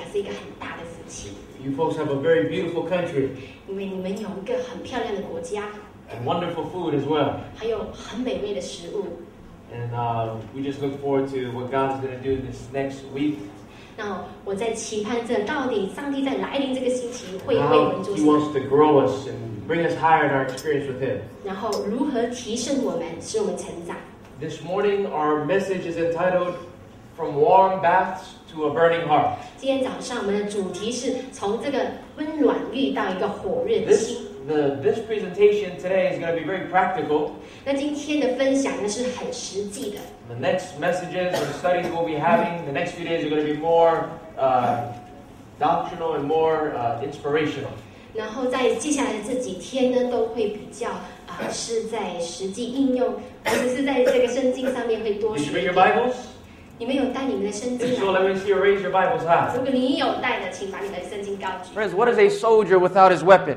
你们在一起啊，是一个很大的福气， You folks have a very beautiful country 因为你们有一个很漂亮的国家， and wonderful food as well. 还有很美味的食物。 And uh, we just look forward to what God's going to do this next week. 那我在期盼着，到底上帝在来临这个星期会为我 How 们做 He 什么， wants to grow us and bring us higher in our experience with Him. 然后如何提升我们，使我们成长。 This morning, our message is entitled From Warm Baths to a Burning Heart. 今天早上我们的主题是从这个温暖遇到一个火热的 This, 心。 the, this presentation today is going to be very practical. 那今天的分享呢是很实际的。 The next messages and studies we'll be having, the next few days are going to be more uh, doctrinal and more uh, inspirational. 然后在接下来的这几天呢，都会比较啊、是在实际应用，或者是在这个圣经上面会多 Did 学 you 一 bring your 点。 Bibles? 你们有带你们的圣经 If so, 来？ let me see you raise your Bibles high. 如果你有带的，请把你的圣经高举。 Friends, what is a soldier without his weapon?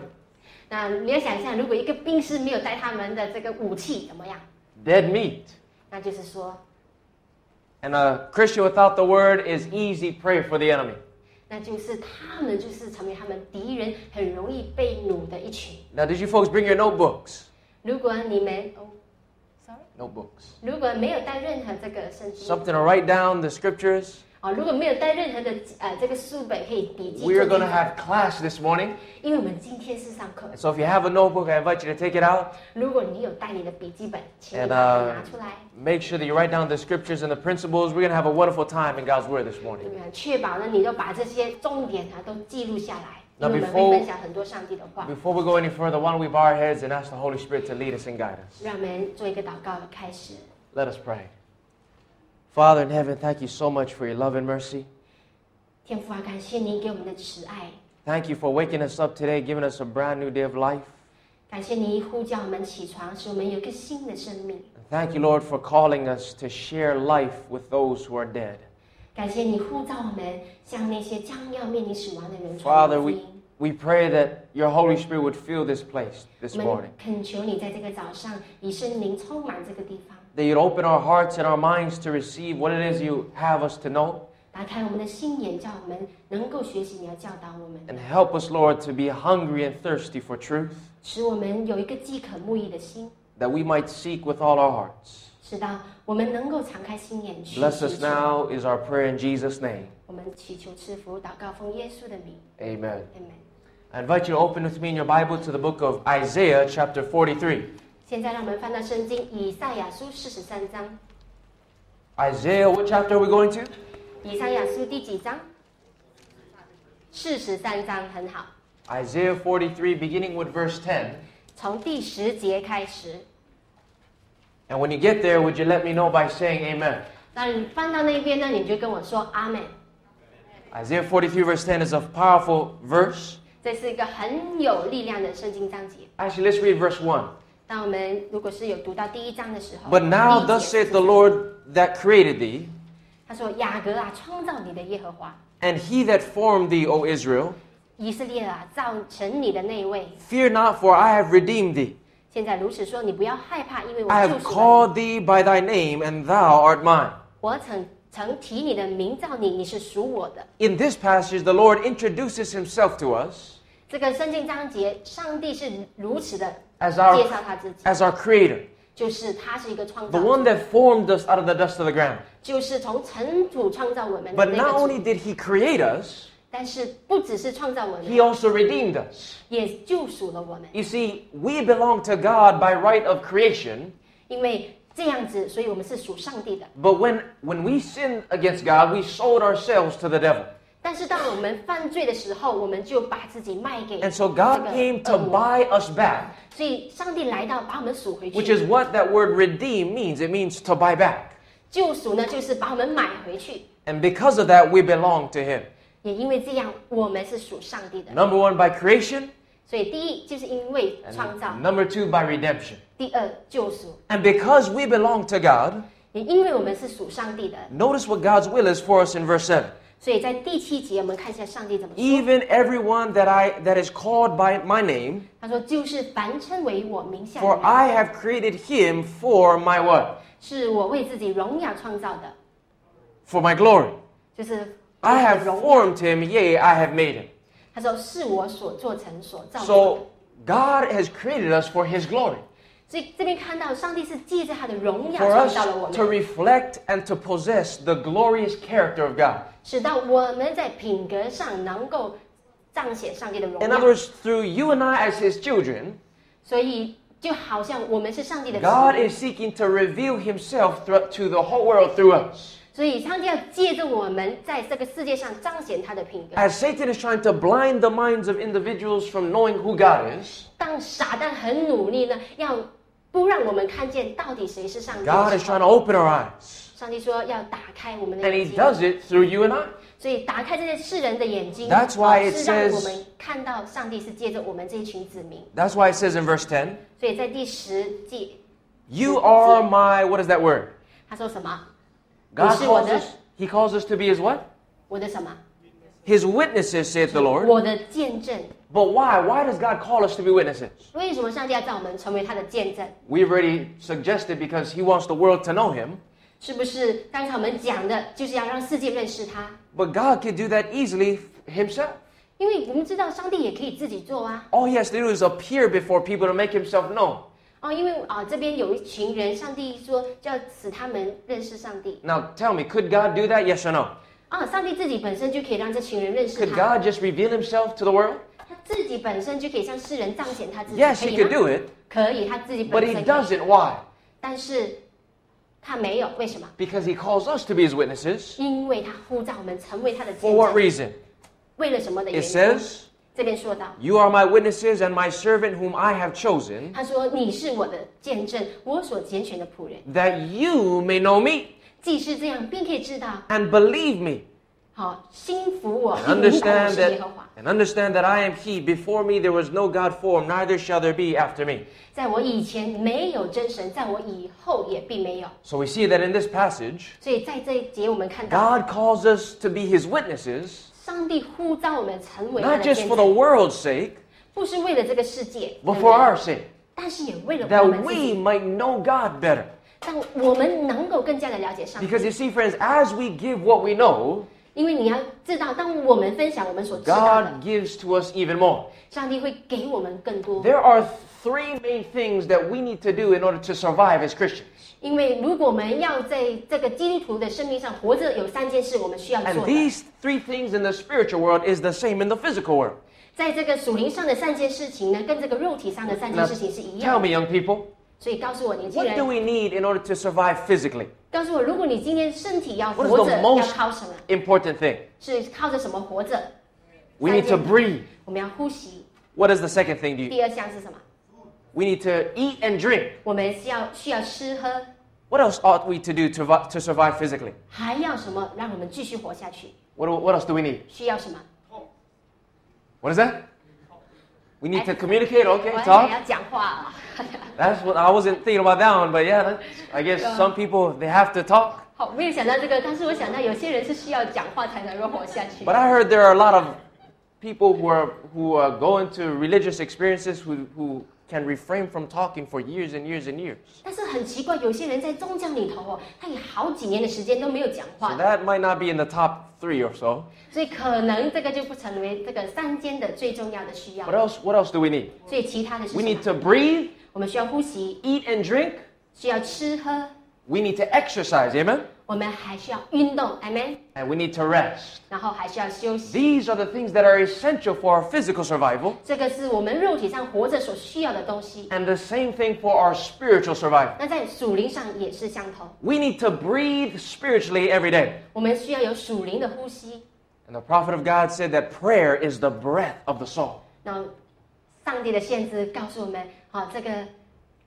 那你要想象，如果一个兵士没有带他们的这个武器，怎么样？ Dead meat. 那就是说， And a Christian without the word is easy prey for the enemy. 那就是他们就是成为他们敌人很容易被掳的一群。 Now, did you folks bring your notebooks? 如果你们哦 ，sorry， Notebooks. 如果没有带任何这个圣经， Something to write down the scriptures. 哦，如果没有带任何的呃这个书本可以笔记 We are 做 going to 记载 have class this morning. 因为我们今天是上课 And，so if you have a notebook, I invite you to take it out. 如果你有带你的笔记本，请你 And, 把它 uh, 拿出来， Make sure that you write down the scriptures and the principles. We're going to have a wonderful time in God's Word this 对 morning. 吧？确保呢，你都把这些重点啊都记录下来， Now, before, before we go any further, why don't we bow our heads and ask the Holy Spirit to lead us and guide us? Let us pray. Father in heaven, thank you so much for your love and mercy. Thank you for waking us up today, giving us a brand new day of life. Thank you, Lord, for calling us to share life with those who are dead. Father, we, we pray that your Holy Spirit would fill this place this 我们 morning. 恳求你在这个早上以圣灵充满这个地方， That you'd open our hearts and our minds to receive what it is you have us to know. 打开我们的心眼，叫我们能够学习你要教导我们 And 的， help us, Lord, to be hungry and thirsty for truth, 使我们有一个饥渴慕义的心， that we might seek with all our hearts. 使到我们能够敞开心眼去 Bless 寻 us 求 now is our prayer in Jesus' name. 我们祈求赐福，祷告奉耶稣的名 Amen. ，Amen。 I invite you to open with me in your Bible to the book of Isaiah, chapter 43. 现在让我们翻到圣经以赛亚书四十三章， Isaiah, what chapter are we going to? 以赛亚书第几章？四十三章很好， Isaiah 43, beginning with verse 10. 从第十节开始。 And when you get there, would you let me know by saying amen? 那你翻到那边呢，你就跟我说阿门。 Isaiah 43, verse 10 is a powerful verse. 这是一个很有力量的圣经章节。 Actually, let's read verse 1. 当我们如果是有读到第一章的时候， But now, 第一 thus 节 saith the Lord that created thee, 他说：“雅各啊，创造你的耶和华， and he that formed thee, O Israel, 以色列啊，造成你的那位。 fear not, for I have redeemed thee. 现在如此说，你不要害怕，因为我 I 救 have 赎了 called thee by thy name, and thou art mine. 你。我曾 曾提你的名造你，你是属我的。 In this passage, the Lord introduces himself to us 这个圣经章节，上帝是如此的 as 介 our, 绍他自己， as our creator, 就是他是一个创 the 造 one 者， that formed us out of the dust of the ground. 就是从尘土创造我们的 But 那 not 个 only 主。 did he create us, 但是不只是创造我 he 们， also redeemed us. 也救赎了我们。 You see, we belong to God by right of creation, 因为 这样子，所以我们是属上帝的。 but when, when we sinned against God, we sold ourselves to the devil. 但是当我们犯罪的时候，我们就把自己卖给 And so 这 God 个 came 恶 to 魔。 buy us back, 所以上帝来到，把我们赎回 which 去。 is what that word redeem means. It means to buy back. 救赎呢，就是把我们买回去。 And because of that, we belong to him. 也因为这样，我们是属上帝的。 Number one, by creation, 所以第一就是因为创造 and，number two, by redemption. 第二救赎。 And because we belong to God, 也因为我们是属上帝的， Notice what God's will is for us in verse 7. 所以在第七节我们看一下上帝怎么说。 Even everyone that I that is called by my name, 他说：“就是凡称为我名下的 for 人， I have created him for my what? 是我为自己荣耀创造的， For my glory. 就是我 I 的 have 荣耀。 formed him, yea, I have made him. 他说是我所做成所造的。 So God has created us for his glory. 所以这边看到上帝是借着他的荣耀 For 创 us 造了我 to 们， reflect and to possess the glorious character of God. 使到我们在品格上能够彰显上帝的荣 In 耀。 other words, through you and I as his children, 所以就好像我们是上帝的子 God 民， is seeking to reveal himself thro- to the whole world through us. 所以上帝要借着我们在这个世界上彰显他的品格。 As Satan is trying to blind the minds of individuals from knowing who God is, 当撒旦很努力呢，要不让我们看见到底谁是上帝的 God is 时候 trying to open our eyes. 上帝说要打开我们的 And 眼 he 睛， does it through you and I. 所以打开这些世人的眼睛， That's why 啊 it 是让 says- 我们看到上帝是借着我们这一群子民。 That's why it says in verse 10, 所以在第十节， You are my, what is that word? 他说什么？ God 你是我 calls 的 us, he calls us to be his what? 我的什么？ His witnesses, saith the Lord. 我的见证。 But why? Why does God call us to be witnesses? 为什么上帝要叫我们成为他的见证？ We've already suggested because he wants the world to know him. 是不是刚才我们讲的，就是要让世界认识他？ But God could do that easily himself. 因为我们知道上帝也可以自己做啊。 All he has to do is appear before people to make himself known. 哦，因为啊这边有一群人，上帝说就要使他们认识上帝。 Now tell me, could God do that? Yes or no? 啊，上帝自己本身就可以让这群人认识 Could 他， God just reveal himself to the world? 他自己本身就可以向世人彰显他自己。 Yes, 可 he 以 could 吗？ do it, 可以，他自己 but 本 he 身可以， doesn't. Why? 但是他没有，为什么？ Because he calls us to be his witnesses. 因为他呼召我们成为他的 For 见 what 证。 reason? 为了什么的原 It 因？ says, 这边说到， You are my witnesses and my servant whom I have chosen, 他说你是我的见证，我所拣选的仆人。 that you may know me 既是这样，便可以知道， and believe me. 好心服我， And 并明白我 understand 是耶 that 和华。 and understand that I am he. Before me there was no God formed, neither shall there be after me. 在我以前没有真神，在我以后也并没有。 So we see that in this passage, 所以在这一节，我们看到 God calls us to be his witnesses, 上帝呼召我们成为他 not 的 just 见 for the 证， world's sake, 不是为了这个世界， but 对 for 不对 our sake, 但是也为了我 that 们自 we 己， might know God better. 让我们能够更加的了解上帝。 Because you see, friends, as we give what we know, 因为你要知道，当我们分享我们所知道的， God gives to us even more. 上帝会给我们更多。 There are three main things that we need to do in order to survive as Christians. 因为如果我们要在这个基督徒的生命上活着，有三件事我们需要 And 做的。 these three things in the spiritual world is the same in the physical world. 在这个属灵上的三件事情呢，跟这个肉体上的三件 Now, 事情是一 tell 样 me, 的。 young people, 所以告诉我年轻 what do 人， we need in order to survive physically? 告诉我，如果你今天身体要 What is 活 the 着， most- 要靠什么？ Important thing. 是靠着什么活着？ We need to 三件 breathe. 我们要呼吸。 What is the second thing? Do you, 第二项是什么？ we need to eat and drink. 我们是要需要吃喝， What else ought we to do to, vi- to survive physically? 还要什么让我们继续活下去？ What, do- what else do we need? 需要什么？ What is that? We need to communicate. 我 Okay, 还想 talk. 要讲话啊。 That's what I wasn't thinking about that one, but yeah, that's, I guess Yeah. some people they have to talk. 好，没有想到这个，但是我想到有些人是需要讲话才能够活下去 But。I heard there are a lot of people who are who uh, go into religious experiences who who can refrain from talking for years and years and years. 但是很奇怪，有些人在宗教里头哦，他有好几年的时间都没有讲 So 话， that might not be in the top three or so. 所以可能这个就不成为这个三间的最重要的需要 What。else? What else do we need? 所以其他的是 We 什 need 么？ to breathe, 我们需要呼吸， eat and drink. 需要吃喝， We need to exercise, amen. 我们还需要运动，amen， And we need to rest. 然后还需要休息。 These are the things that are essential for our physical survival, 这个是我们肉体上活着所需要的东西。 and the same thing for our spiritual survival. 那在属灵上也是相同， We need to breathe spiritually every day. 我们需要有属灵的呼吸。 And the prophet of God said that prayer is the breath of the soul. 然后，上帝的先知告诉我们，啊，这个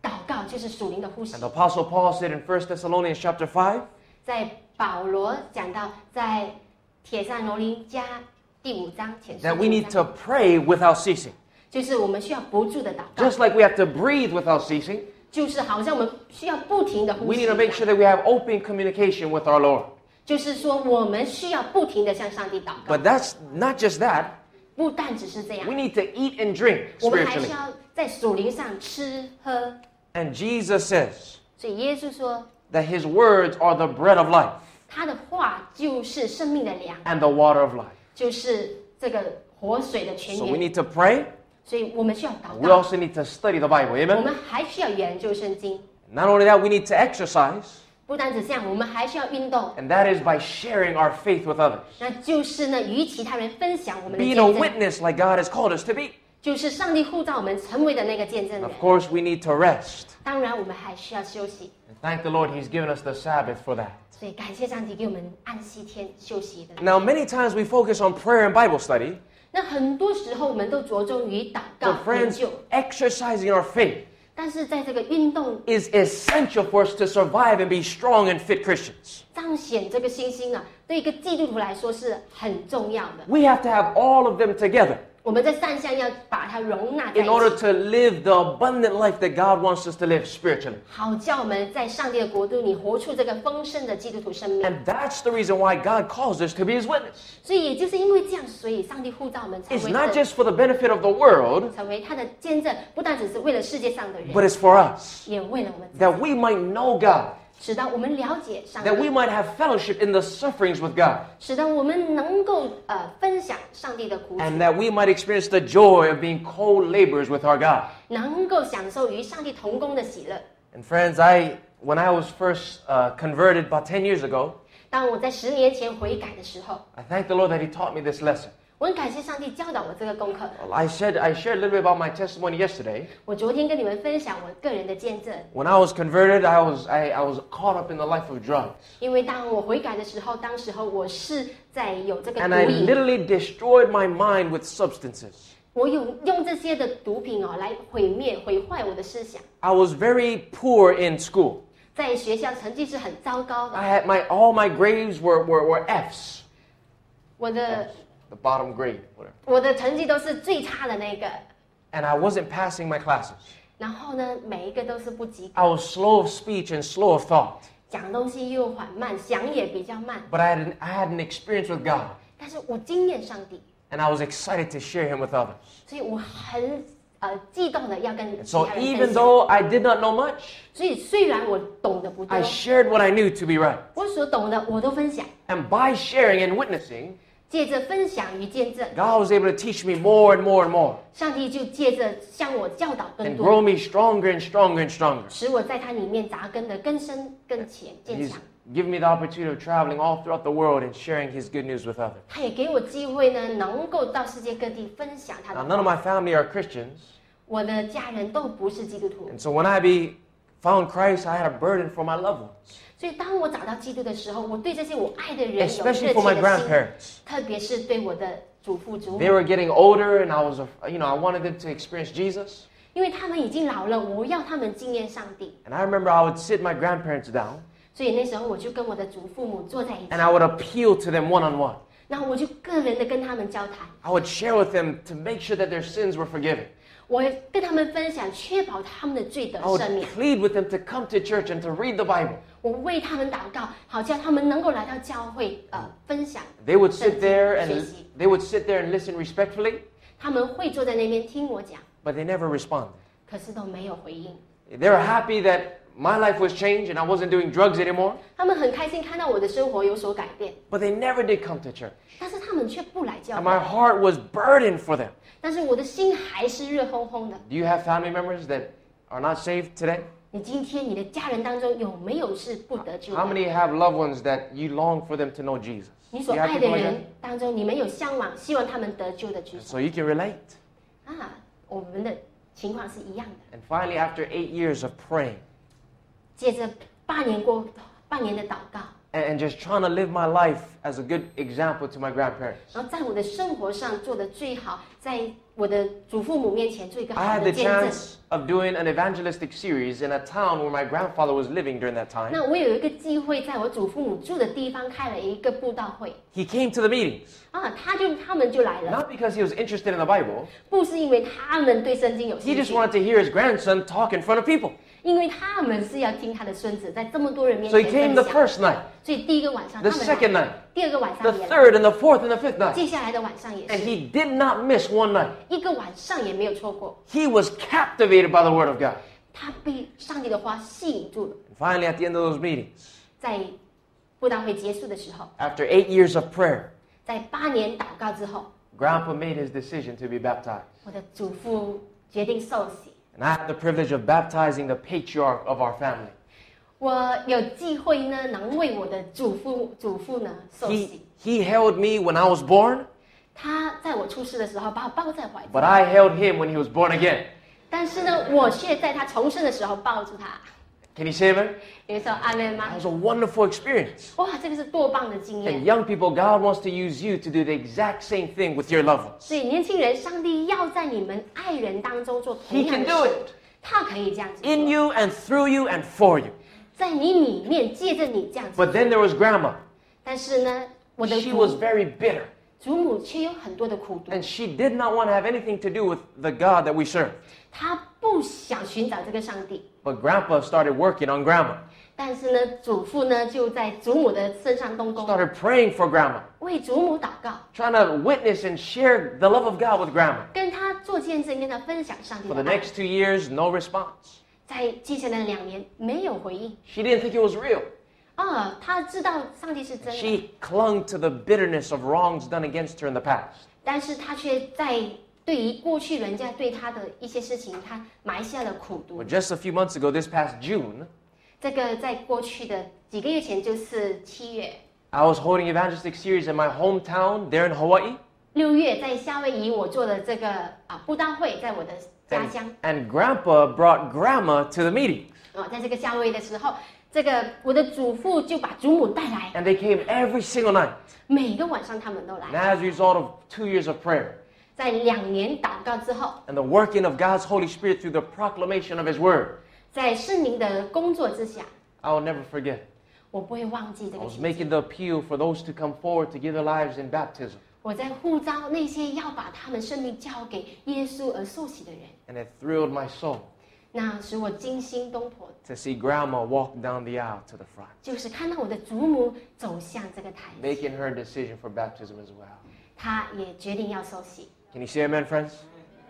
祷告就是属灵的呼吸 And。the apostle Paul said in 1 Thessalonians chapter 5, 在保罗讲到，在铁上罗林加第五章前书 that we 第五 need 章 to pray without ceasing. 就是我们需要不住的祷告， Just like we have to breathe without ceasing, 就是好像我们需要不停的呼 We 吸 need 一 to make 样 sure that we have open communication with our Lord. 就是说我们需要不停的向上帝祷告 But，that's not just that. 不但只是这样 We，need to eat and drink 我们还 spiritually. 是要在属灵上吃喝。 And Jesus says 所以耶稣说， that his words are the bread of life 他的话就是生命的粮， and the water of life. 就是这个活水的泉 So we 源。 need to pray. 所以我们需要祷 We 告， also need to study the Bible. 我 Amen. 们还需要研究圣经。 Not only that, we need to exercise, 不单只这样，我们还需要运动， and that is by sharing our faith with others. 那就是呢，与其他人分享我们的 Being 见 a 证， witness like God has called us to be. 就是上帝呼召我们成为的那个见证人 Of。course, we need to rest. 当然，我们还需要休息。 And thank the Lord, He's given us the Sabbath for that. 所以感谢上帝给我们安息天休息的。 Now, many times we focus on prayer and Bible study, 那很多时候我们都着重于祷告 but 研 friends, 究， exercising our faith 但是在这个运动 is essential for us to survive and be strong and fit Christians. 彰显这个信心啊，对一个基督徒来说是很重要的。 We have to have all of them together 我们在三项要把它容纳在 in order 一起， to live the abundant life that God wants us to live spiritually. 好叫我们在上帝的国度里活出这个丰盛的基督徒生命。 And that's the reason why God calls us to be His witness. 所以也就是因为这样，所以上帝呼召我们成 It's 为 not 这 just for the benefit of the world, 成为他的见证，不但只是为了世界上的人， but it's for us 也为了我们自己， that we might know God, 使得我们了解上 that we 帝， might have fellowship in the sufferings with God, 使得我们能够呃分享上帝的苦楚， and that we might experience the joy of being co-laborers with our God. 能够享受与上帝同工的喜乐。 And friends, I when I was first uh, converted about 10 years ago, 当我在十年前悔改的时候， I thank the Lord that He taught me this lesson. 我很感谢上帝教导我这个功课。 Well, I said I shared a little bit about my testimony yesterday. 我昨天跟你们分享我个人的见证， When I was converted, I was I, I was caught up in the life of drugs, 因为当我悔改的时候，当时候我是在有这个 and I 毒瘾， literally destroyed my mind with substances. 我有用这些的毒品哦来毁灭、毁坏我的思想。 I was very poor in school. 在学校成绩是很糟糕的， I had my all my grades were, were, were Fs, 我的 the bottom grade, whatever. 我的成绩都是最差的那个， And I wasn't passing my classes. 然后呢，每一个都是不及格， I was slow of speech and slow of thought. 讲东西又缓慢，想也比较慢。 But I had an, I had an experience with God, 但是我经验上帝， and I was excited to share Him with others. 所以我很呃激动的要跟其 So 他人 even 分享。 though I did not know much, 所以虽然我懂得不多 I，shared what I knew to be right. 我所懂的我都分享。 And by sharing and witnessing, 借着分享与见证， God was able to teach me more and more and more 上帝就借着向我教导更 and 多， grow me stronger and stronger and stronger. 使我在它里面扎根的更深更浅渐 He's 强。 given me the opportunity of traveling all throughout the world and sharing His good news with others. 他也给我机会呢，能够到世界各地分享他 Now, 的 none of 话。 my family are Christians, 我的家人都不是基督徒， and so when I be found Christ, I had a burden for my loved ones, 所以当我找到基督的时候，我对这些我爱的人有热 especially 切 for my 的心， grandparents. 特别是对我的祖父祖 They 母， were getting older, and I was, a- you know, I wanted them to experience Jesus. 因为他们已经老了，我要他们经验上帝。 And I remember I would sit my grandparents down, 所以那时候我就跟我的祖父母坐在一起 and，I would appeal to them one on one. 然后我就个人的跟他们交谈， I would share with them to make sure that their sins were forgiven. 我跟他们分享，确保他们的罪得 I would 赦免。 plead with them to come to church and to read the Bible. 我为他们祷告，好叫他们能够来到教会，呃，分享。 They would sit there and 学习。 they would sit there and listen respectfully, 他们会坐在那边听我讲， but they never responded. 可是都没有回应。 They were happy that my life was changed and I wasn't doing drugs anymore, 他们很开心看到我的生活有所改变， but they never did come to church. 但是他们却不来教 And my 会。 heart was burdened for them. 但是我的心还是热烘烘的。Do you have family members that are not saved today? 你今天你的家人当中有没有是不得救 How？many have loved ones that you long for them to know Jesus? 你所爱的人当中，你们有向往，希望他们得救的举手 So you can relate. 啊！我们的情况是一样的。And finally, after eight years of praying 接着八年过半年的祷告，and, and just trying to live my life as a good example to my grandparents, 然后在我的生活上做的最好，在我的祖父母面前做一个 I 好 had 的 the 见证。 chance of doing an evangelistic series in a town where my grandfather was living during that time. 那我有一个机会，在我祖父母住的地方开了一个布道会 He came to the meetings, 啊，他就他们就来了， not because he was interested in the Bible, 不是因为他们对圣经有 he 兴 just 趣， wanted to hear his grandson talk in front of people. 因为他们是要听他的孙子在这么多人面 So he 前 came 分 the 享， first night, 所以第一个晚上 the 他们 second 来 night, 第二个晚 the 上也来， third, and the fourth, and the fifth night. 接下来的晚上也 And 是， he did not miss one night. 一个晚上也没有错过， He was captivated by the Word of God. 他被上帝的话吸引住了。 And finally, at the end of those meetings, 在布道会结束的时候， after eight years of prayer, 在八年祷告之后， Grandpa made his decision to be baptized. 我的祖父决定受洗。 And I had the privilege of baptizing the patriarch of our family. 我有机会呢，能为我的祖父祖父呢受 He, 洗。 he held me when I was born, 他在我出世的时候把我抱在怀 but 中， I held him when he was born again. 但是呢，我却在他重生的时候抱住他。 Can you say amen? 有人说阿门吗 That？was a wonderful experience. 哇，这个是多棒的经 And 验！ young people, God wants to use you to do the exact same thing with your loved ones. 所以年轻人，上帝要在你们爱人当中做同 He 样 can 的 do 事 it，他可以这样子 in 做， you and through you and for you. 在你里面借着你这样子 But 做。 then there was grandma. 但是呢，我的 She 祖 was very bitter. 祖母却有很多的苦毒， And she did not want to have anything to do with the God that we serve. 她不想寻找这个上帝。 But grandpa started working on grandma, 但是呢，祖父呢就在祖母的身上动工， started praying for grandma, 为祖母祷告， trying to witness and share the love of God with grandma. 跟他做见证，跟他分享上帝 For 的 the 爱。 next two years, no response. 在接下来的两年没有回应 She didn't think it was real. 啊，他知道上帝是真的， She clung to the bitterness of wrongs done against her in the past. 但是他却在 对于过去人家对他的一些事情，他埋下了苦毒 Well,。just a few months ago, this past June, 这个在过去的几个月前，就是七月、 I was holding evangelistic series in my hometown there in Hawaii. 六月，在夏威夷我做了这个啊布道会，在我的家 And, 乡 and grandpa brought grandma to the meeting. 啊，在这个夏威夷的时候，这个我的祖父就把祖母带来， And they came every single night. 每个晚上他们都 And 来。 as a result of two years of prayer 在两年祷告之后， and the working of God's Holy Spirit through the proclamation of His Word, 在圣灵的工作之下， I will never forget. 我不会忘记这 I 个 was 情景。 making the appeal for those to come forward to give their lives in baptism. 我在呼召那些要把他们生命交给耶稣而受洗的人， And it thrilled my soul 那使我惊心动魄， to see grandma walk down the aisle to the front, 就是看到我的祖母走向这个台阶， making her decision for baptism as well. 她也决定要受洗。 Can you say amen, friends?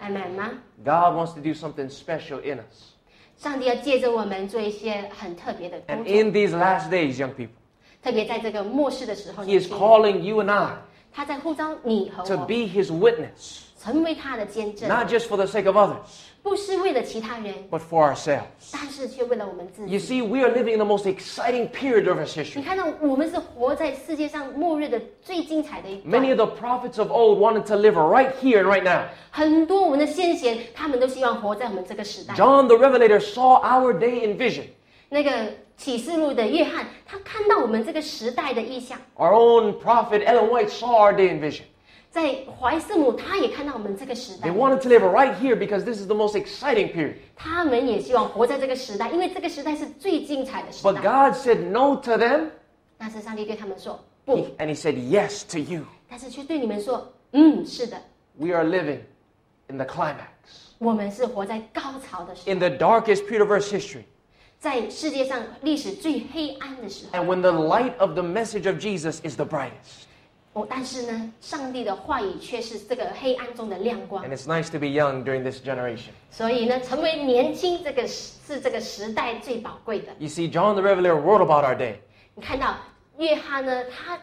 阿门吗？ God wants to do something special in us. 上帝要借着我们做一些很特别的工 And 作， in these last days, young people, 特别在这个末世的时候， He is calling you and I 他在呼召你和 to 我 be His witness, 成为他的见证， not just for the sake of others, 不是为了其他人， but for ourselves. 但是却为了我们自 You 己。 see, we are living in the most exciting period of His 你 history. 看到我们是活在世界上末日的最精彩的一 Many 段 of。the prophets of old wanted to live right here and right now. 很多我们的先贤，他们都希望活在我们这个时代。 John the Revelator saw our day in vision. 那个 启示录的约翰，他看到我们这个时代的意象， Our own prophet Ellen White saw our day in vision. 在怀圣母，他也看到我们这个时代 They。wanted to live right here because this is the most exciting period. 他们也希望活在这个时代，因为这个时代是最精彩的时 But 代。 God said no to them, 但是上帝对他们说不， He- and He said yes to you. 但是却对你们说，嗯，是的， We are living in the climax, 我们是活在高潮的时候， in the darkest period of Earth's history. 在世界上历史最黑暗的时候。And when the light of the message of Jesus is the brightest. 哦，但是呢，上帝的话语却是这个黑暗中的亮光 And。it's nice to be young during this generation. 所以呢，成为年轻这个是是这个时代最宝贵的。You see, John the Revelator wrote about our day, 你看到约翰呢，他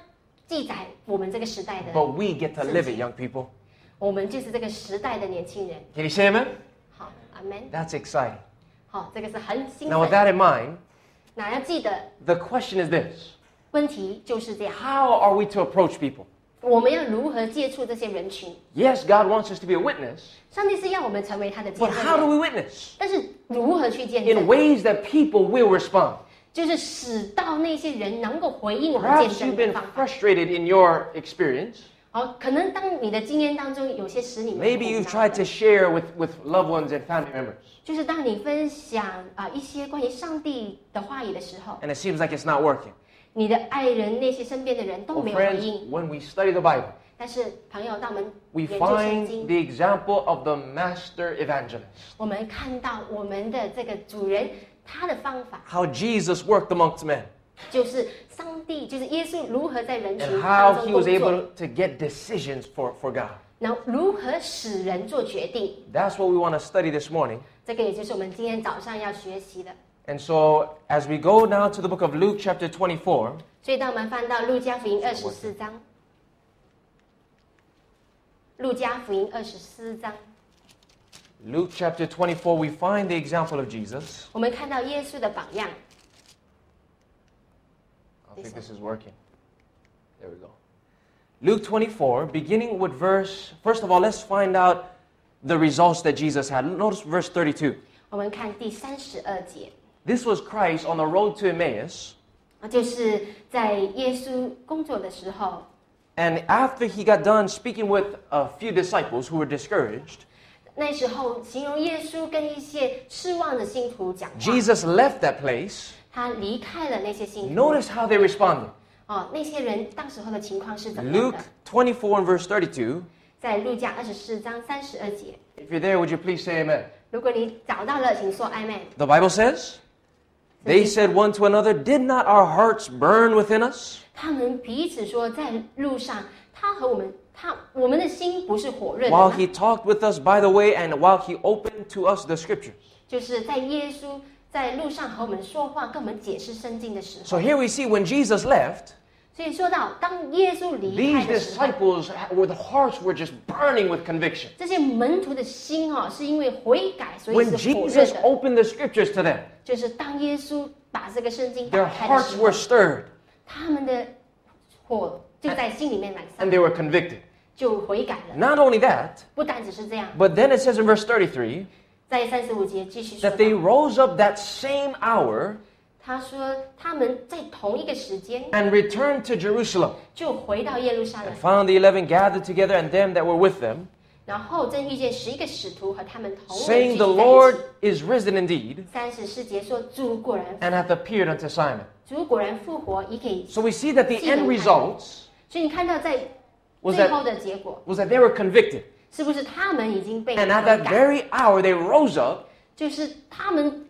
记载我们这个时代的，but we get to live it, young people. 我们就是这个时代的年轻人。Can you say amen? 好，阿门。That's exciting. 好，这个是很兴 Now, with 奋。 that in mind, 那要记得， the question is this 问题就是这样： How are we to approach people? 我们要如何接触这些人群？ Yes, God wants us to be a witness, 上帝是要我们成为他的见 but 证 how do 人， we witness? 但是如何去见 In 证？ ways that people will respond. 就是使到那些人能够回应我们 Perhaps 见 you've 证的 been 方法。 frustrated in your experience. 好，可能当你的经验当中有些使你们 Maybe 苦 you've 恼 tried 的 to share with, with loved ones and family members, 就是当你分享啊、一些关于上帝的话语的时候， and it seems like it's not working. 你的爱人那些身边的人都 Well, 没有回 friends, 应。 when we study the Bible, 但是朋友，当我们 we 研究圣 find 经， the example of the master evangelist. 我们看到我们的这个主人 他的方法， how Jesus worked amongst men, 就是上帝，就是耶稣如何在人群 and 当 how 中 he 工 was able 作， to get decisions for, for God. 然后如何使人做决定。 That's what we want to study this morning. 这个也就是我们今天早上要学习的。 And so, as we go now to the book of Luke, chapter 24, 所以，当我们翻到路加福音二十四章，路加福音二十四章， Luke chapter 24, we find the example of Jesus. 我们看到耶稣的榜样。 I think this is working. There we go. Luke 24, beginning with verse, first of all, let's find out the results that Jesus had. Notice verse 32. 我们看第三十二节， This was Christ on the road to Emmaus. 啊，就是在耶稣工作的时候， And after he got done speaking with a few disciples who were discouraged, 那时候形容耶稣跟一些失望的信徒讲话， Jesus left that place. 他离开了那些信徒。 Notice how they responded. 哦，那些人当时候的情况是怎么样 Luke 的？ 24 and verse 32. 在路加二十四章三十二节， If you're there, would you please say amen? 如果你找到了，请说 Amen。 The Bible says, They said one to another, Did not our hearts burn within us? 他们彼此说，在路上，他和我们，他我们的心不是火热的 While 吗 he talked with us by the way and while he opened to us the scriptures. 就是在耶稣 在路上和我们说话，跟我们解释圣经的时 So 候。 here we see when Jesus left, 所以说到，当耶稣离 these 开的时候， disciples, were the hearts were just burning with conviction. 这些门徒的心哦，是因为悔改，所以 When 是火热 Jesus 的。 opened the scriptures to them, 就是当耶稣把这个圣经 their 打开的 hearts 时 were 候， stirred 他们的火就在心里面燃烧 and，they were convicted. 就悔改了。 Not only that, 不单只是这样， but then it says in verse 33 在三十五节继续说 that they 到， rose up that same hour 他说他们在同一个时间 and returned to Jerusalem 就回到耶路撒 and 冷， found the eleven gathered together and them that were with them, 然后正遇见十一个使徒和他们同人 saying, 聚 The 集在 Lord 一起。 is risen indeed 三十四节说主果然 and hath appeared unto Simon. 主果然复活，已给。 So we see that the end results 所以你看到在 was 最 that, 后的结果， was that they were convicted. 是不是他们已经被 And at 悔 that 改？ very hour they rose up 就是他们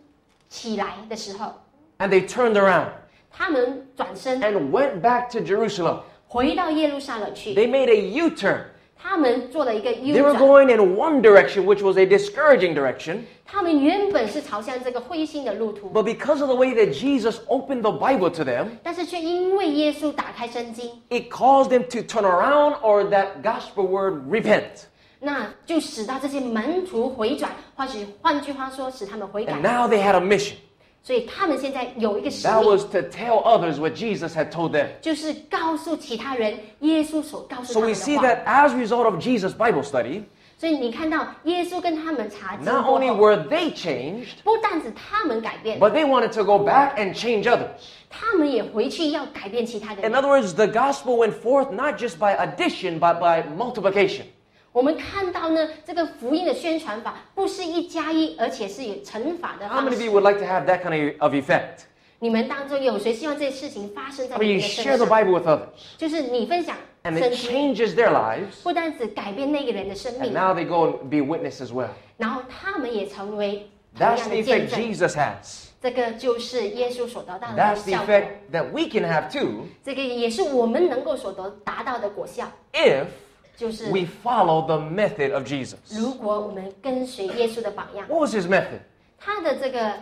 起来的时候， and they turned around 他们转身 and went back to Jerusalem. 回到耶路撒冷去， They made a U turn. 他们做了一个 They U were 转。 going in one direction, which was a discouraging direction. 他们原本是朝向这个灰心的路途， But because of the way that Jesus opened the Bible to them, 但是却因为耶稣打开圣经， it caused them to turn around or that gospel word repent. 那就使到这些门徒回转，或许换句话说，使他们悔改 And。now they had a mission. 所以他们现在有一个使 That 命， was to tell others what Jesus had told them. 就是告诉其他人耶稣所告诉 So 他 we 们 see 的话。 that as a result of Jesus' Bible study, 所以你看到耶稣跟他们查经 not 过 only 后， were they changed, 不但是他们改变， but they wanted to go back and change others. 他们也回去要改变其他的 In 人。 other words, the gospel went forth not just by addition, but by multiplication. 我们看到呢，这个福音的宣传法不是一加一，而且是有乘法的 How 方 many of 式 you。would like to have that kind of, of effect? 你们当中有谁希望这些事情发生在 I mean, 你 you 的 share 身 the 上？Bible with others, 就是你分享 and 圣 it 经，changes their lives, 不单只改变那个人的生 and 命，now they go and be witness as well. 然后他们也成为同 That's 样 the 的见 effect 证。Jesus has. 这个就是耶稣所得到的 That's the 效果，effect that we can have too 这个也是我们能够所得达到的果效，if 就是。 we follow the method of Jesus. 如果我们跟随耶稣的榜样， What was his method? 他的这个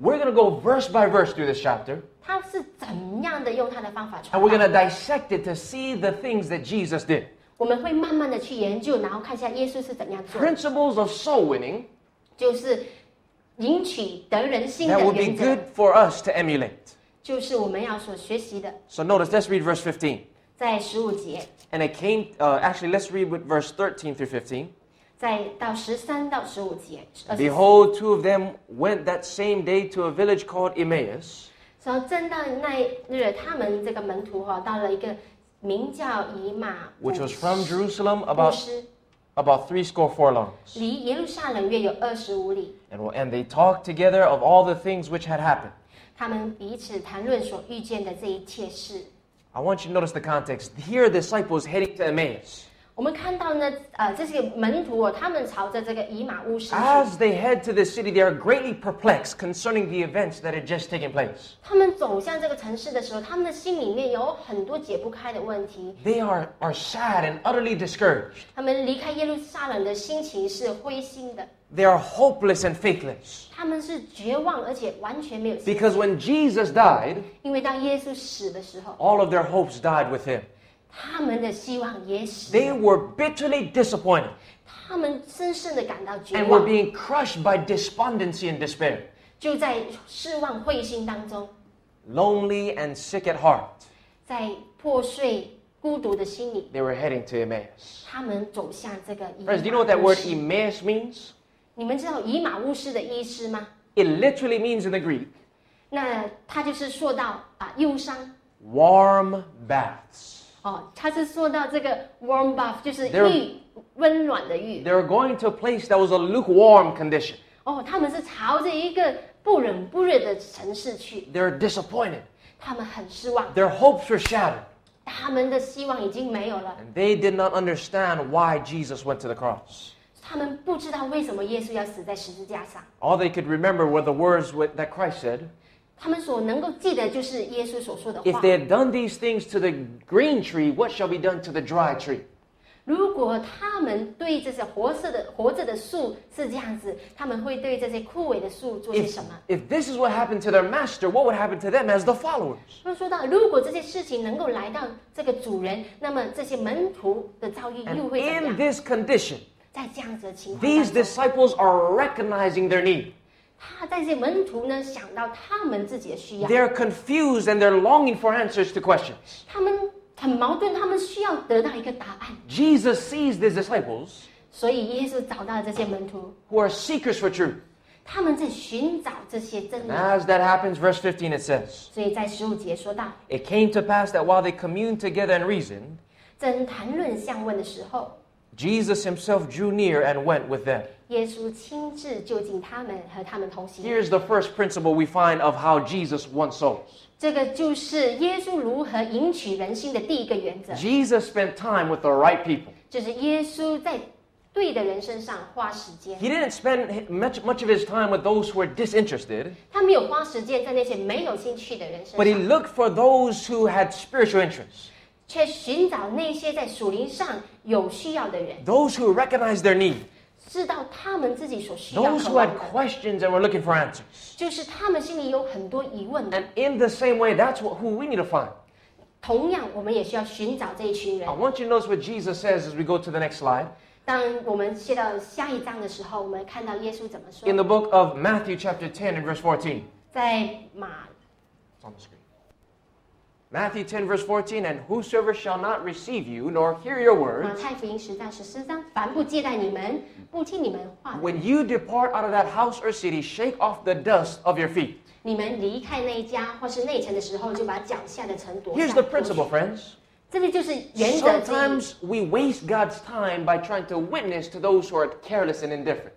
We're going to go verse by verse through this chapter, 他是怎样的用他的方法 and 传 we're going to 道？ dissect it to see the things that Jesus did. 我们会慢慢的去研究，然后看一下耶稣是怎样做， Principles of soul winning 就是赢取得人心的 that would be 原则 good，for us to emulate. 就是我们要所学习的。 So notice, let's read verse 15. 在十五节。And it came. Uh, actually, let's read with verse thirteen through fifteen. Behold, two of them went that same day to a village called Emmaus. 所以正当那日，他们这个门徒哈，到了一个名叫以马 which was from Jerusalem about about three score furlongs. and they talked together of all the things which had happened. I want you to notice the context. Here, the disciples heading to Emmaus. 我们看到呢，呃，这些门徒哦，他们朝着这个以马乌斯去， As they head to the city, they are greatly perplexed concerning the events that had just taken place. 他们走向这个城市的时候，他们的心里面有很多解不开的问题。 They are, are sad and utterly discouraged. 他们离开耶路撒冷的心情是灰心的， They are hopeless and faithless. 他们是绝望，而且完全没有希望。 Because when Jesus died, 因为当耶稣死的时候， all of their hopes died with him. 他们的希望也死 They 了， were bitterly disappointed 他们深深的感到绝 and were 望， being crushed by despondency and despair, 就在失望灰心当中， lonely and sick at heart. 在破碎孤独的心里， They were heading to Emmaus. 他们走向这个以马 Friends, do you know what that word 乌斯 Emmaus means? 你们知道以马乌斯的意思吗？ It literally means in the Greek, 那他就是说到啊忧伤 warm baths. 哦，他是说到这个 warm bath，就是 There- 浴温暖的浴 They were going to a place that was a lukewarm condition. 哦，他们是朝着一个不冷不热的城市去， They're disappointed. 他们很失望， Their hopes were shattered. 他们的希望已经没有了， And they did not understand why Jesus went to the cross. 他们不知道为什么耶稣要死在十字架上， All they could remember were the words with- that Christ said 他们所能够记得就是耶稣所说的 If 话。 they had done these things to the green tree, what shall be done to the dry tree? 如果他们对这些活色的活着的树是这样子，他们会对这些枯萎的树做些 If, 什么？ if this is what happened to their master, what would happen to them as the followers? 他说到，如果这些事情能够来到这个主人，那么这些门徒的遭遇又 And 会怎么 in 样？ this condition, 在这样子的情况 these 当中， disciples are recognizing their need. 他在这些门徒呢想到他们自己的需要， They're confused and they're longing for answers to questions. 他们很矛盾，他们需要得到一个答案， Jesus sees these disciples 所以耶稣找到了这些门徒， who are seekers for truth. 他们在寻找这些真 And 理。 as that happens, verse 15 it says, 所以在十五节说到， It came to pass that while they communed together and reasoned, 正谈论相问的时候， Jesus himself drew near and went with them. Here's the first principle we find of how Jesus won souls. Jesus spent time with the right people. He didn't spend much, much of his time with those who were disinterested. But he looked for those who had spiritual interests. 却寻找那些在属灵上有需要的人， those who recognized their need, 知道他们自己所需要 those 渴 who 望 had 的， questions and were looking for answers. 就是他们心里有很多疑问的。 And in the same way, that's what, who we need to find. 同样，我们也需要寻找这一群人 I。want you to notice what Jesus says as we go to the next slide. 当我们切到下一章的时候，我们看到耶稣怎么 In the 说， book of Matthew, chapter 10, and verse 14. 在马 It's on the screen. Matthew 10, verse 14, and whosoever shall not receive you, nor hear your 马 words, 太福音十章十四章，凡不接待你们，不听你们话的， when you depart out of that house or city, shake off the dust of your feet. 你们离开那一家或是内城的时候，就把脚下的尘夺下 Here's the 夺去 principle, friends. 这个就是原则之一。 Sometimes we waste God's time by trying to witness to those who are careless and indifferent.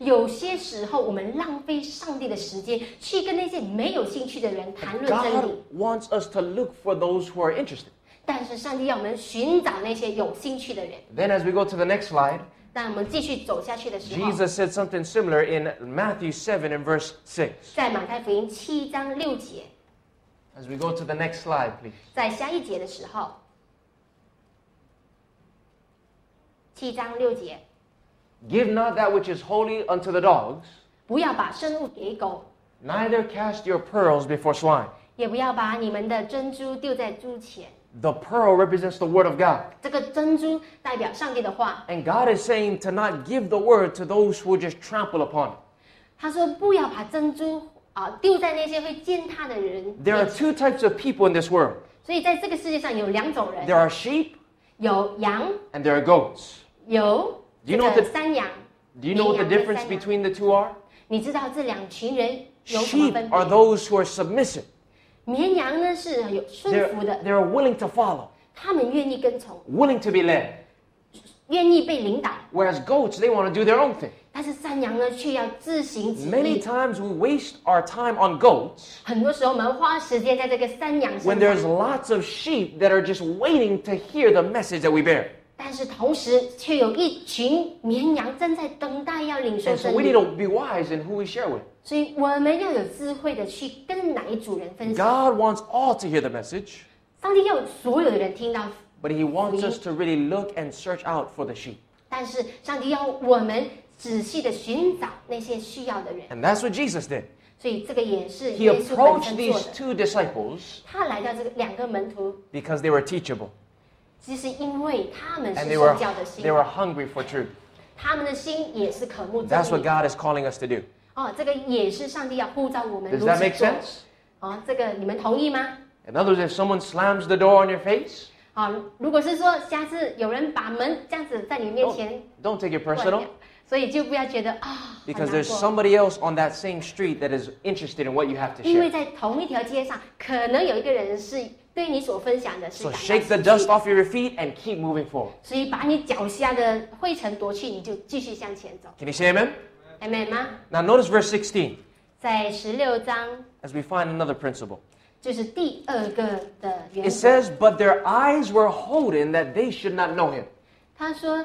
有些时候，我们浪费上帝的时间，去跟那些没有兴趣的人谈论真 God 理。 wants us to look for those who are interested. 但是上帝要我们寻找那些有兴趣的人。 Then, as we go to the next slide, 当我们继续走下去的时候， Jesus said something similar in Matthew 7 and verse 6. 在马太福音七章六节， As we go to the next slide, please. 在下一节的时候，七章六节， Give not that which is holy unto the dogs, 不要把生物给狗， neither cast your pearls before swine. 也不要把你们的珍珠丢在猪前。 The pearl represents the word of God. 这个珍珠代表上帝的话。 And God is saying to not give the word to those who will just trample upon it. 他说不要把珍珠啊丢在那些会践踏的人 There are 面前。 two types of people in this world 所以在这个世界上有两种人 there，are sheep 有羊， and there are goats. 有 Do you 这 know 个 the- 山羊。 Do you know what the 绵羊跟 difference 山羊。 between the two are? 你知道这两群人有什么 Sheep 分 are 别？ those who are submissive. 绵羊呢是有顺 They're, 服的， they're willing to follow, 他们愿意跟从， willing to be led. 愿意被领导。 Whereas goats, they want to do their own thing. 但是山羊呢却要自行己 Many 意。 times we waste our time on goats 很多时候我们花时间在这个山羊 when 身 there's 上， lots of sheep that are just waiting to hear the message that we bear. 但是同时却有一群绵羊正在等待要领受 And so 真 we 理 need。to be wise in who we share with. 所以我们要有智慧的去跟哪一组人分享。 God wants all to hear the message, 上帝要所有的人听到， but He wants us to really look and search out for the sheep. 但是上帝要我们仔细的寻找那些需要的人。 And that's what Jesus did. 所以这个也是 He 耶稣本 approached 身做 these 的。 two disciples 他来到这个两个门徒， because they were teachable 只是因为他们是 and they 受 were, 教的心 they，were hungry for truth. 他们的心也是渴慕真 That's what 理。 God is calling us to do. 哦，这个也是上帝要呼召我们 Does 如 that 此 make 做。 sense? 哦，这个你们同意吗？ In other words, if someone slams the door on your face, 啊、如果是说下次有人把门这样子在你面前 don't take it 关 personal 掉，所以就不要觉得啊，很 because 难 there's 过。 somebody else on that same street that is interested in what you have to 因为 share. 在同一条街上，可能有一个人是 对你所分享的是 So 感到 shake the 兴趣 dust off your feet and keep moving forward. 所以把你脚下的灰尘夺去，你就继续向前走， Can you say amen? 明白吗？ Now notice verse 16在十六章 as we find another principle. 就是第二个的原 It 则。 says, But their eyes were holden that they should not know him. 他说，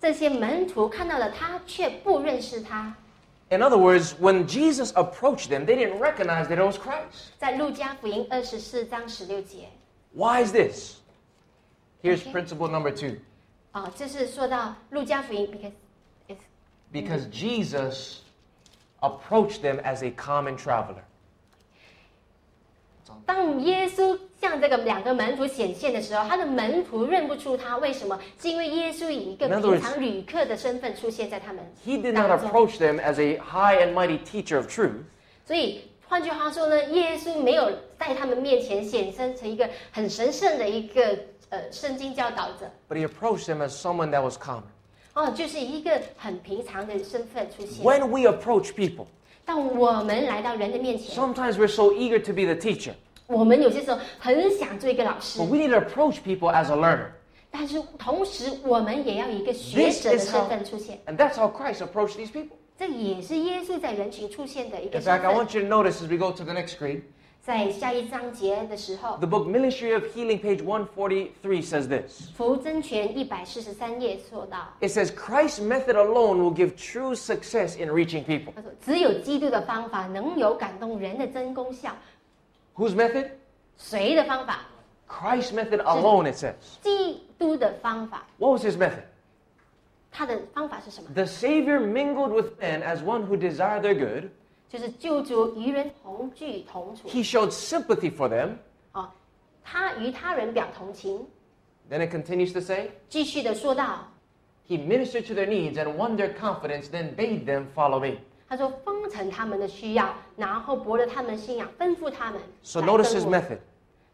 这些门徒看到了他，却不认识他。 In other words, when Jesus approached them, they didn't recognize that it was Christ. 在路加福音二十四章十六节， Why is this? Here's Okay. principle number two. 啊，这是说到路加福音，because it's Because Jesus approached them as a common traveler. 当耶稣 向这个两个门徒显现的时候，他的门徒认不出他，为什么？是因为耶稣以一个 In other 平 words- 常旅客的身份出现在他们 He did not 当中。 approach them as a high and mighty teacher of truth. 所以换句话说呢，耶稣没有在他们面前显身成一个很神圣的一个呃圣经教导者， But he approached them as someone that was common. 哦，就是一个很平常的身份出现。 When we approach people, 当我们来到人的面前， sometimes we're so eager to be the teacher, 我们有些时候很想做一个老师 but，we need to approach people as a learner. 但是同时我们也要以一个学 This 者的 is 身 how, 份出现。 and that's how Christ approached these people. 这也是耶稣在人群出现的一个 In 身 fact, I 份。 want you to notice as we go to the next screen, 在下一章节的时候， the book Ministry of Healing, page 143, says this. 福真全一百四十三页说到， It says, Christ's method alone will give true success in reaching people. 他说只有基督的方法能有感动人的真功效。 Whose method? 谁的方法？ Christ's method alone, it says. 基督的方法。 What was his method? 他的方法是什么？ The Savior mingled with men as one who desired their good. 就是救主与人同居同处。 He showed sympathy for them. 哦，他与他人表同情。 Then it continues to say, 继续的说到， He ministered to their needs and won their confidence, then bade them follow me. 他说封成他们的需要，然后博了他们信仰，吩咐他们 So 来 notice 跟 his method.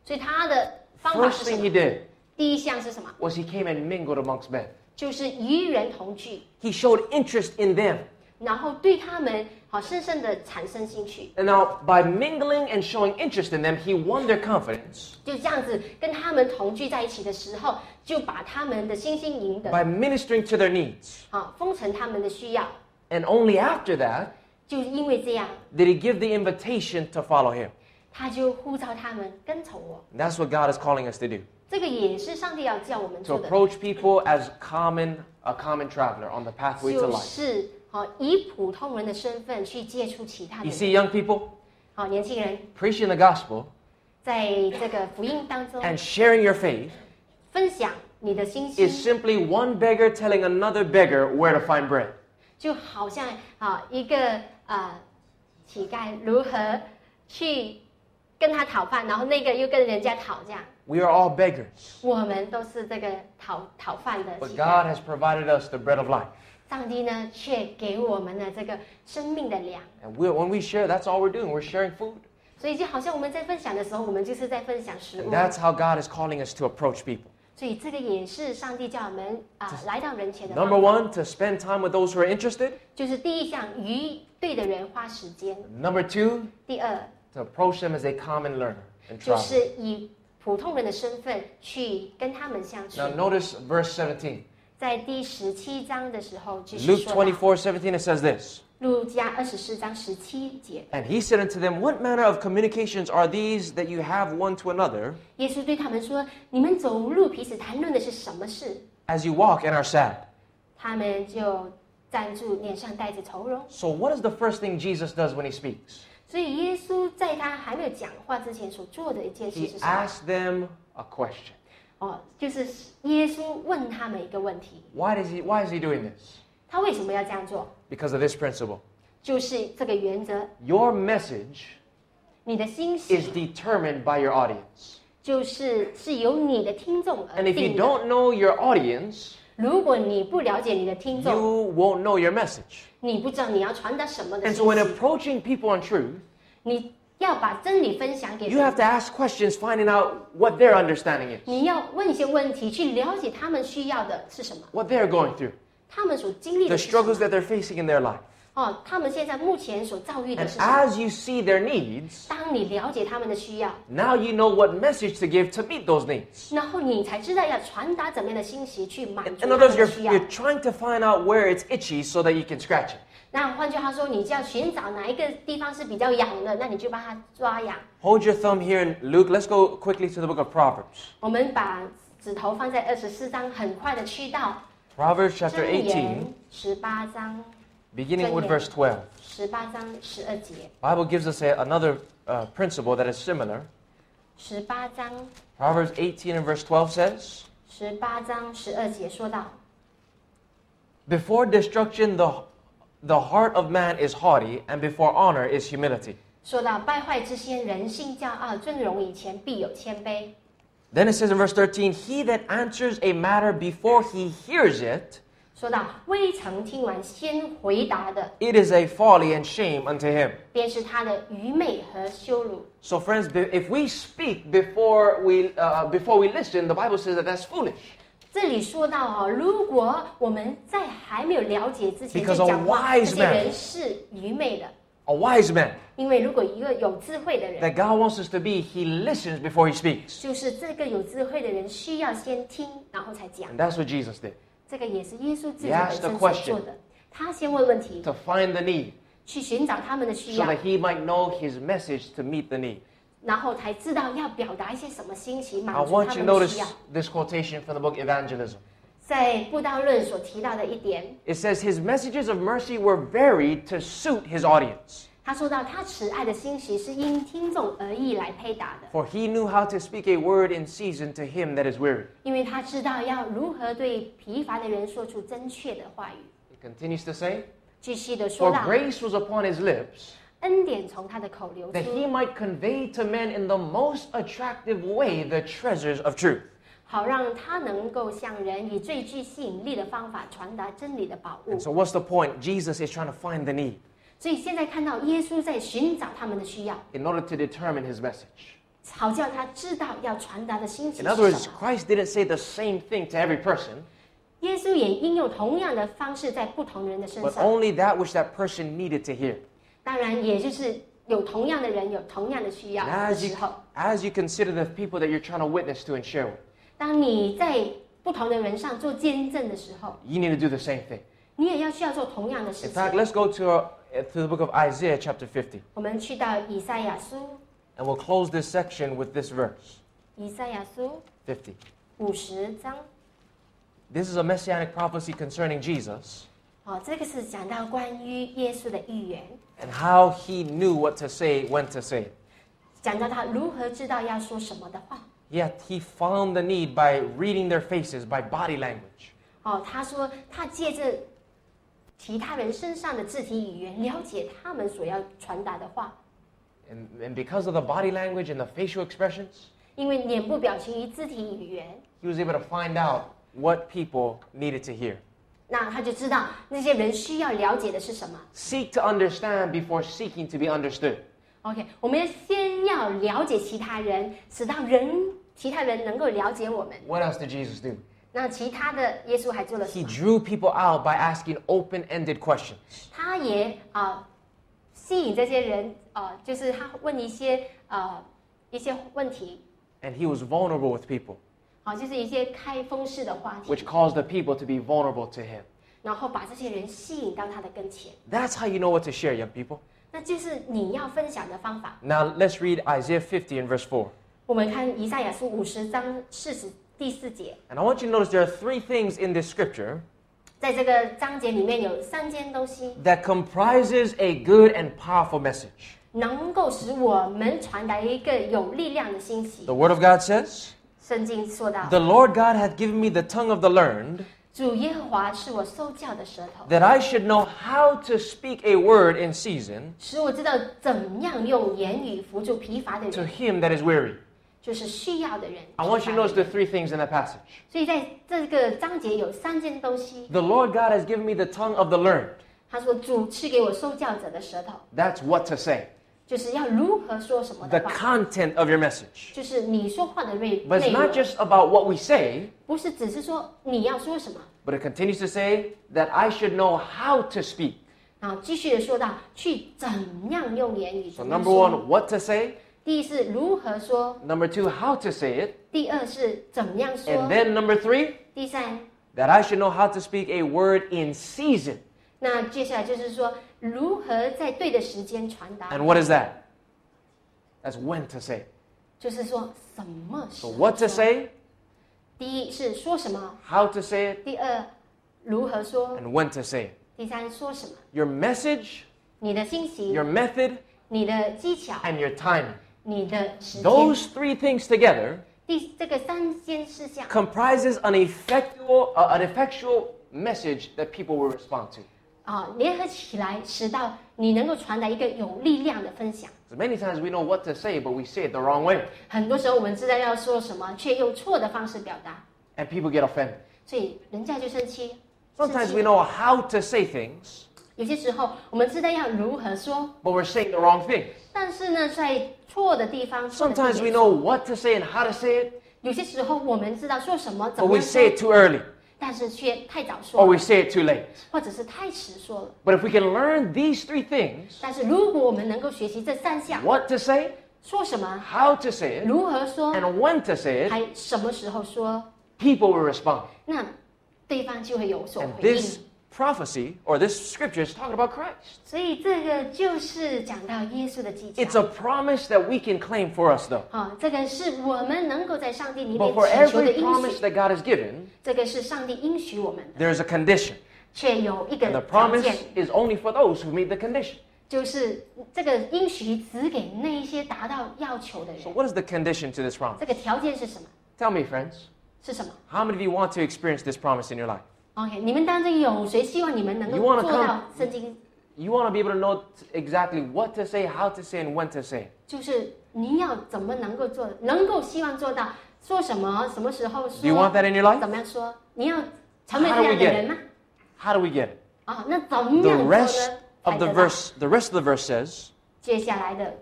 所以他的方法 First 是什 thing 么第一项是什么？was he came and mingled amongst men. 就是与人同居，He showed interest in them. 然后对他们好深深的产生兴趣，And now, by mingling and showing interest in them, he won their confidence. 就这样子跟他们同居在一起的时候，就把他们的心心赢得，By ministering to their needs. 好，封成他们的需要。And only after that 就是因为这样， did he give the invitation to follow him. 他就呼召他们跟从我。 And that's what God is calling us to do. 这个也是上帝要叫我们 To 做的， approach people as common, a common traveler on the pathway to 就 life. 是好以普通人的身份去接触其他的 You 人。 see, young people, 好，年轻人 preaching the gospel 在这个福音当中 and sharing your faith 分享你的信 is 息， simply one beggar telling another beggar where to find bread. 就好像啊一个呃乞丐如何去跟他讨饭，然后那个又跟人家讨这样。We are all beggars, 我们都是这个讨讨饭的 but 乞 God 丐，has provided us the bread of life. 上帝呢却给我们了这个生命的粮。And we when we share, that's all we're doing. We're sharing food. 所以就好像我们在分享的时候，我们就是在分享食 And 物。that's how God is calling us to approach people. 所以这个也是上帝叫我们啊、来到人前的 Number 方法 one, to spend time with those who are interested. 就是第一项与对的人花时间， Number two, 第二 to approach them as a common learner and 就 traveler. 是以普通人的身份去跟他们相处 Now。notice verse 17. 在第十七章的时候，就是 Luke 说到24, 17, it says this. 路加二十四章十七节， And he said unto them, What manner of communications are these that you have one to another, 耶稣对他们说：“你们走路彼此谈论的是什么事？ as you walk and are sad. 他们就站住，脸上带着愁容。 So, what is the first thing Jesus does when he speaks? 所以耶稣在他还没有讲话之前所做的一件事 He 是什么？ asks them a question. 哦，就是耶稣问他们一个问题： Why does he why is he doing this? 他为什么要这样做？ Because of this principle. 就是这个原则， Your message 你的心 is 息 determined by your audience. 就是是由你的听众而 And if you 定的。 don't know your audience, 如果你不了解你的听 you 众， won't know your message. 你不知道你要传达什么的 And 信 so when 息， approaching people on truth, 你要把真理分享给 you 别 have 人 to ask questions finding out what their understanding is, 你要问一些问题，去了解他们需要的是什么， what they're going through, 他们所经历 the 的是什么 struggles that they're facing in their life. 哦，他们现在目前所遭遇的 And 是什么？ as you see their needs, 当你了解他们的需要， now you know what message to give to meet those needs. 然后你才知道要传达怎么样的信息去满 In 足 in 他 other 们 words, 的 you're, 需要。 you're trying to find out where it's itchy so that you can scratch it. 那换句话说，你就要寻找哪一个地方是比较痒的，那你就帮他抓痒。 Hold your thumb here in Luke. Let's go quickly to the book of Proverbs. 我们把指头放在二十四章，很快的去到 Proverbs chapter 箴 18, 言十八章， beginning with箴言。 verse 12. 十八章十二节， Bible gives us a, another uh, principle that is similar. 十八章 Proverbs 18 and verse 12 says, 十八章十二节说到， Before destruction, the, the heart of man is haughty, and before honor is humility. 说到败坏之先，人性骄傲，尊荣以前必有谦卑。 Then it says in verse 13, He that answers a matter before he hears it, 说到未曾听完先回答的， it is a folly and shame unto him. 便是他的愚昧和羞辱。 So, friends, be- if we speak before we, uh, before we listen, the Bible says that that's foolish. 这里说到哦，如果我们在还没有了解之前 Because 就 a 讲话， wise 这些 man- 人是愚昧的。 A wise man 因为如果一个有智慧的人， that God wants us to be, he listens before he speaks. 就是这个有智慧的人需要先听，然后才讲。 And that's what Jesus did 这个也是耶稣自己 He 本 asked a 身所 question. 做的。他先问问题， to find the need 去寻找他们的需 so 要， that he might know his message to meet the need. 然后才知道要表达一些什么信息， I 满足 want 他 you to 们的 notice 需要。 this quotation from the book Evangelism. 在布道论所提到的一点， It says his messages of mercy were varied to suit his audience. 他说到他慈爱的信息是因听众而异来配搭的， For he knew how to speak a word in season to him that is weary. 因为他知道要如何对疲乏的人说出正确的话语。 It continues to say, 继续的说 For 到， grace was upon his lips 恩典从他的口流 that he 出， might convey to men in the most attractive way the treasures of truth. 好让他能够向人以最具吸引力的方法传达真理的宝物 And。so, what's the point? Jesus is trying to find the need 所以现在看到耶稣在寻找他们的需要， in order to determine his message. 好叫他知道要传达的信息 In 是 other words, 什么。 Christ didn't say the same thing to every person, 耶稣也应用同样的方式在不同人的身 but 上， only that which that person needed to hear. 当然也就是有同样的人有同样的需要 And 的 as you, 时候， as you consider the people that you're trying to witness to and share with, 当你在不同的人上做见证的时候， you need to do the same thing. 你也要需要做同样的事 In 情 fact,。let's go to, uh, to the book of Isaiah, chapter 50. 我们去到以赛亚书， And we'll close this section with this verse 以赛亚书50. 五十章， This is a messianic prophecy concerning Jesus 哦，这个是讲到关于耶稣的预言， and how he knew what to say, when to say it. 讲到他如何知道要说什么的话。 Yet he found the need by reading their faces, by body language. 哦，他说他借着其他人身上的肢体语言，了解他们所要传达的话。 And, and because of the body language and the facial expressions, 因为脸部表情与肢体语言， he was able to find out what people needed to hear. 那他就知道那些人需要了解的是什么。 Seek to understand before seeking to be understood. OK，我们先要了解其他人，使到人 其他人能够了解我们。 What else did Jesus do? 那其他的耶稣还做了什 He 么？ drew people out by asking open ended questions. 他也啊、吸引这些人啊、就是他问一些呃一些问题， And he was vulnerable with people, 好、就是一些开封式的话题 which，caused the people to be vulnerable to him. 然后把这些人吸引到他的跟前。 That's how you know what to share, young people. 那就是你要分享的方法。 Now let's read Isaiah 50 and verse 4. 我们看以赛亚书五十章四十 第四节， And I want you to notice there are three things in this scripture 在这个章节里面有三件东西 that comprises a good and powerful message. 能够使我们传达一个有力量的信息 The。Word of God says, 圣经说到， The Lord God hath given me the tongue of the learned, 主耶和华是我受教的舌头， that I should know how to speak a word in season 使我知道怎样用言语扶助疲乏的 to 人， him that is weary. 就是需要的人。 I want you to 疲乏 notice 的 the 人 three things in that passage. 所以在这个章节有三件东西， The Lord God has given me the tongue of the learned. 他说主赐给我受教者的舌头， That's what to say, 就是要如何说什么 the 的话， content of your message. 就是你说话的内 But it's 内 not 容， just about what we say, 不是只是说你要说什么， but it continues to say that I should know how to speak. 然后继续的说到去怎样用言语 So, 怎么 number 说。 one, what to say. 第一是如何说， Number two, how to say it. 第二是怎么样说 And，then number three, 第三， that I should know how to speak a word in season. 那接下来就是说如何在对的时间传达。 And what is that? That's when to say. 就是说什么时 So, 候 what to 说 say, 第一是说什么， how to say it, 第二如何说， and when to say it. 第三说什么。 Your message, 你的信息 your、method, 你的技巧、 and your timing. 你的时间， Those three things together 第这个三件事项 comprises an effectual, uh, an effectual message that people will respond to. 啊，联合起来，使到你能够传达一个有力量的分享。 So many times we know what to say, but we say it the wrong way, 很多时候我们知道要说什么，却用错的方式表达， and people get offended. 所以人家就生气。生 Sometimes 气 we know how to say things, 有些时候我们知道要如何说， but we're saying the wrong thing. 但是呢，在错的地方，错的地 Sometimes 点 we know what to say and how to say it, 有些时候我们知道说什么，怎 but 么 we 样 say 说 it，too early, 但是却太早 or 说 we 了， say it too late. 或者是太迟说了。 But if we can learn these three things, 但是如果我们能够学习这三项， what to say, 说什么， how to say it, 如何说， and when to say it, 还什么时候说， people will respond. 那对方就会有所 And 回应 this。 prophecy or this scripture is talking about Christ. 所以这个就是讲到耶稣的技 It's 巧。 a promise that we can claim for us, though. 啊，这个是我们能够在上帝里 But 面 for 祈求的 every 应 promise 许， that God has given, 这个是上帝应许我们的， there's a condition. 却有一个 And the 条 promise 件， is only for those who meet the condition. 就是这个应许只给那一些达到要求的 So, 人。 what is the condition to this promise? 这个条件是什么？ Tell me, friends, 是什么 how many of you want to experience this promise in your life? ？OK，你们当中有谁希望你们能 You 够 wanna 做 come- 到圣经？ You want to be able to know t- exactly what to say, how to say, and when to say. 就是你要怎么能够做，能够希望做到说什么，什么时候 Do you want 说， that in your life? 怎么样说？你要成为 How 这 do 样 we 的 get 人吗？ How do we get it? 啊，那怎么 The 样做 rest 呢？ of 才 the 得到 verse, the rest of the verse says, 接下来的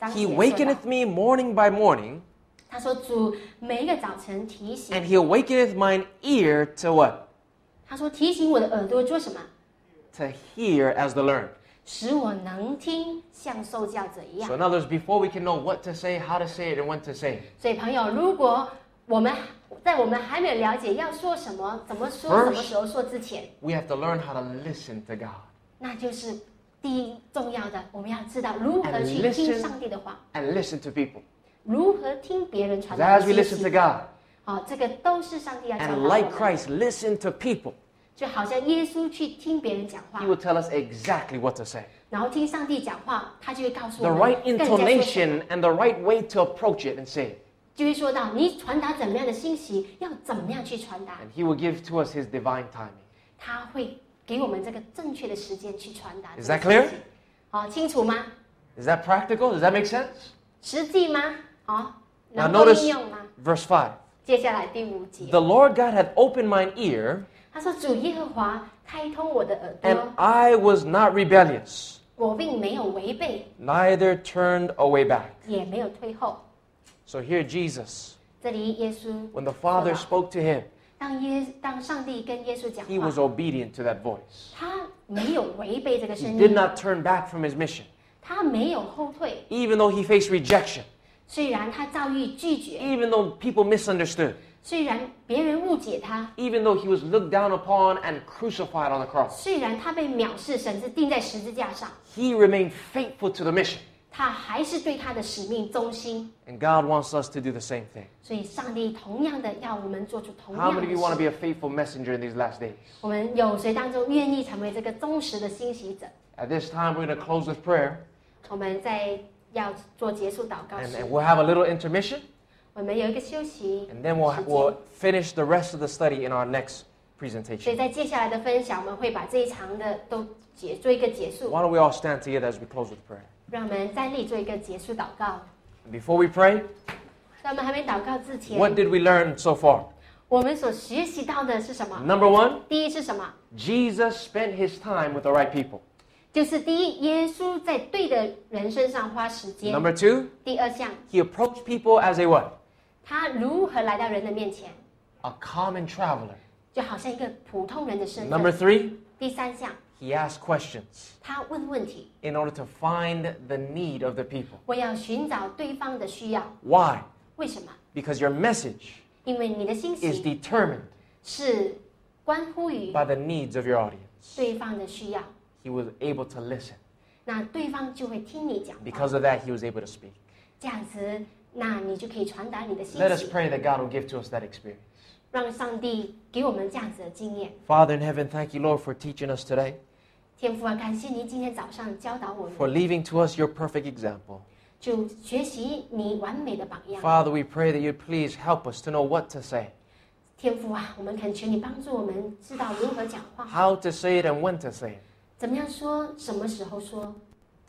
章 He 节说到 wakeneth me morning by morning, 他说主每一个早晨提醒 and He awakeneth mine ear to what? 他说提醒我的耳朵做什么？ To hear as the learned. 使我能听，像受教者一样 So,。in other words, before we can know what to say, how to say it, and when to say it, 所以朋友，如果我们在我们还没有了解要说什么、怎么说、 First- 什么时候说之前， we have to learn how to listen to God 那就是第一重要的，我们要知道如何 And 去 listen 听上帝的话， and listen to people. 如何听别人传 Because 达 as 的 we 信 listen to 息。 God, 好，这个都是上帝要教导 and 我 like 们的。 Christ, listen to people, 就好像耶稣去听别人讲话 He，will tell us exactly what to say. 然后听上帝讲话，他就会告诉 The 我们 right 更加说什么 intonation and the right way to approach it and say it. 就会说到你传达怎么样的信息，要怎么样去传达， And He will give to us His divine timing. 他会给我们这个正确的时间去传达。 Is that clear? 好，清楚吗？ Is that practical? Does that make sense? 实际吗？好， Now 能够 notice 应用吗？ verse 5. 接下来第五节， The Lord God hath opened mine ear, 他说：“主耶和华开通我的耳 and 朵， I was not rebellious, 我并没有违背， neither turned away back. 也没有退后。 So here Jesus, ”这里耶稣 when the Father 说到 spoke to him, 当耶当上帝跟耶稣讲 he 话 was，obedient to that voice. 他没有违背这个 He 声 did 音， not turn back from his mission, 他没有后退。 even though he faced rejection, 虽然他遭遇拒绝， even though people misunderstood, 虽然别人误解他， even though he was looked down upon and crucified on the cross. 虽然他被藐视，甚至钉在十字架上， He remained faithful to the mission. 他还是对他的使命忠心。 And God wants us to do the same thing. 所以，上帝同样的要我们做出同 How 样 many 的 of you want to 事。 be a faithful messenger in these last days? 我们有谁当中愿意成为这个忠实的欣喜者？ At this time, we're going to close with prayer, 我们在 要做结束祷告 and, 时 and，we'll have a little intermission, 我们有一个休息 and then we'll, 时 we'll 间。 finish the rest of the study in our next 所以 presentation. 在接下来的分享，我们会把这一场的都结做一个结束。 Why don't we all stand together as we close with prayer? 让我们站立做一个结束祷告。 Before we pray, 在我们还没祷告之前， what did we learn so far? 我们所学习到的是什么？ Number one, 第一是什么？ Jesus spent his time with the right people. 就是第一，耶稣在对的人身上花时间。 Number two, 第二项， he approached people as a what? 他如何来到人的面前， A common traveler. 就好像一个普通人的身 Number 份。 three, 第三项， he asked questions 他问问题， in order to find the need of the people. 我要寻找对方的需要。 Why? 为什么？ Because your message 因为你的信 is 息 determined 是关乎于 by the needs of your audience. 对方的需要， He was able to listen. 那对方就会听你讲话。 Because of that, he was able to speak. 这样子，那你就可以传达你的信 Let us 息， pray that God will give to us that experience. 让上帝给我们这样子的经验。 Father in heaven, thank you, Lord, for teaching us today, 天父啊，感谢您今天早上教导我 for 们， leaving to us your perfect example. 就学习你完美的榜样。 Father, we pray that you please help us to know what to say, 天父啊，我们恳求你帮助我们知道如何讲话， how to say it, and when to say it. 怎么样说，什么时候说，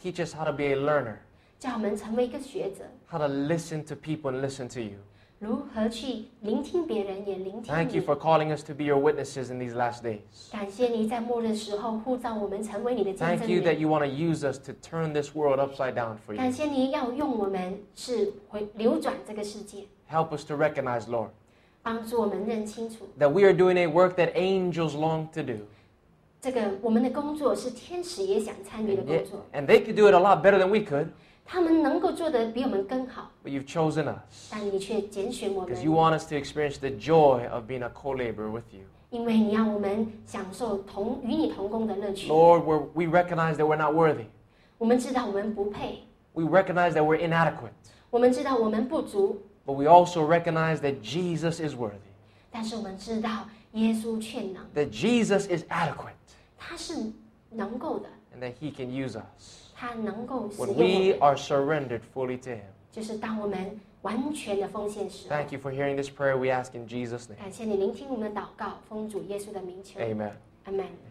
Teach us how to be a learner, 叫我们成为一个学者， how to listen to people and listen to you. 如何去聆听别人，也聆听 Thank you 你。 for calling us to be your witnesses in these last days. 感谢你在末日时候呼召我们成为你的见 Thank 证 you that 人。 you want to use us to turn this world upside down for 感 you. 谢你要用我们是回流转这个世界， Help us to recognize, Lord, 帮助我们认清楚 that we are doing a work that angels long to do. 这个我们的工作是天使也想参与的 And, 工 yet- 作， and they could do it a lot better than we could, 他们能够做得比我们更好， but you've chosen us 但你却拣选我 because you 们， want us to experience the joy of being a co laborer with you. 因为你要我们享受同与你同工的乐趣。 Lord, we're, we recognize that we're not worthy. 我们知道我们不配， We recognize that we're inadequate, 我们知道我们不足， but we also recognize that Jesus is worthy, 但是我们知道耶稣却能， that Jesus is adequate, 他是能够的， and that He can use us 他能够使 when 用我 we 们。 are surrendered fully to Him. 就是当我们完全的奉献时候， Thank you for hearing this prayer. We ask in Jesus' name. 感谢你聆听我们的祷告，奉主耶稣的名求， Amen. 阿门。 Amen.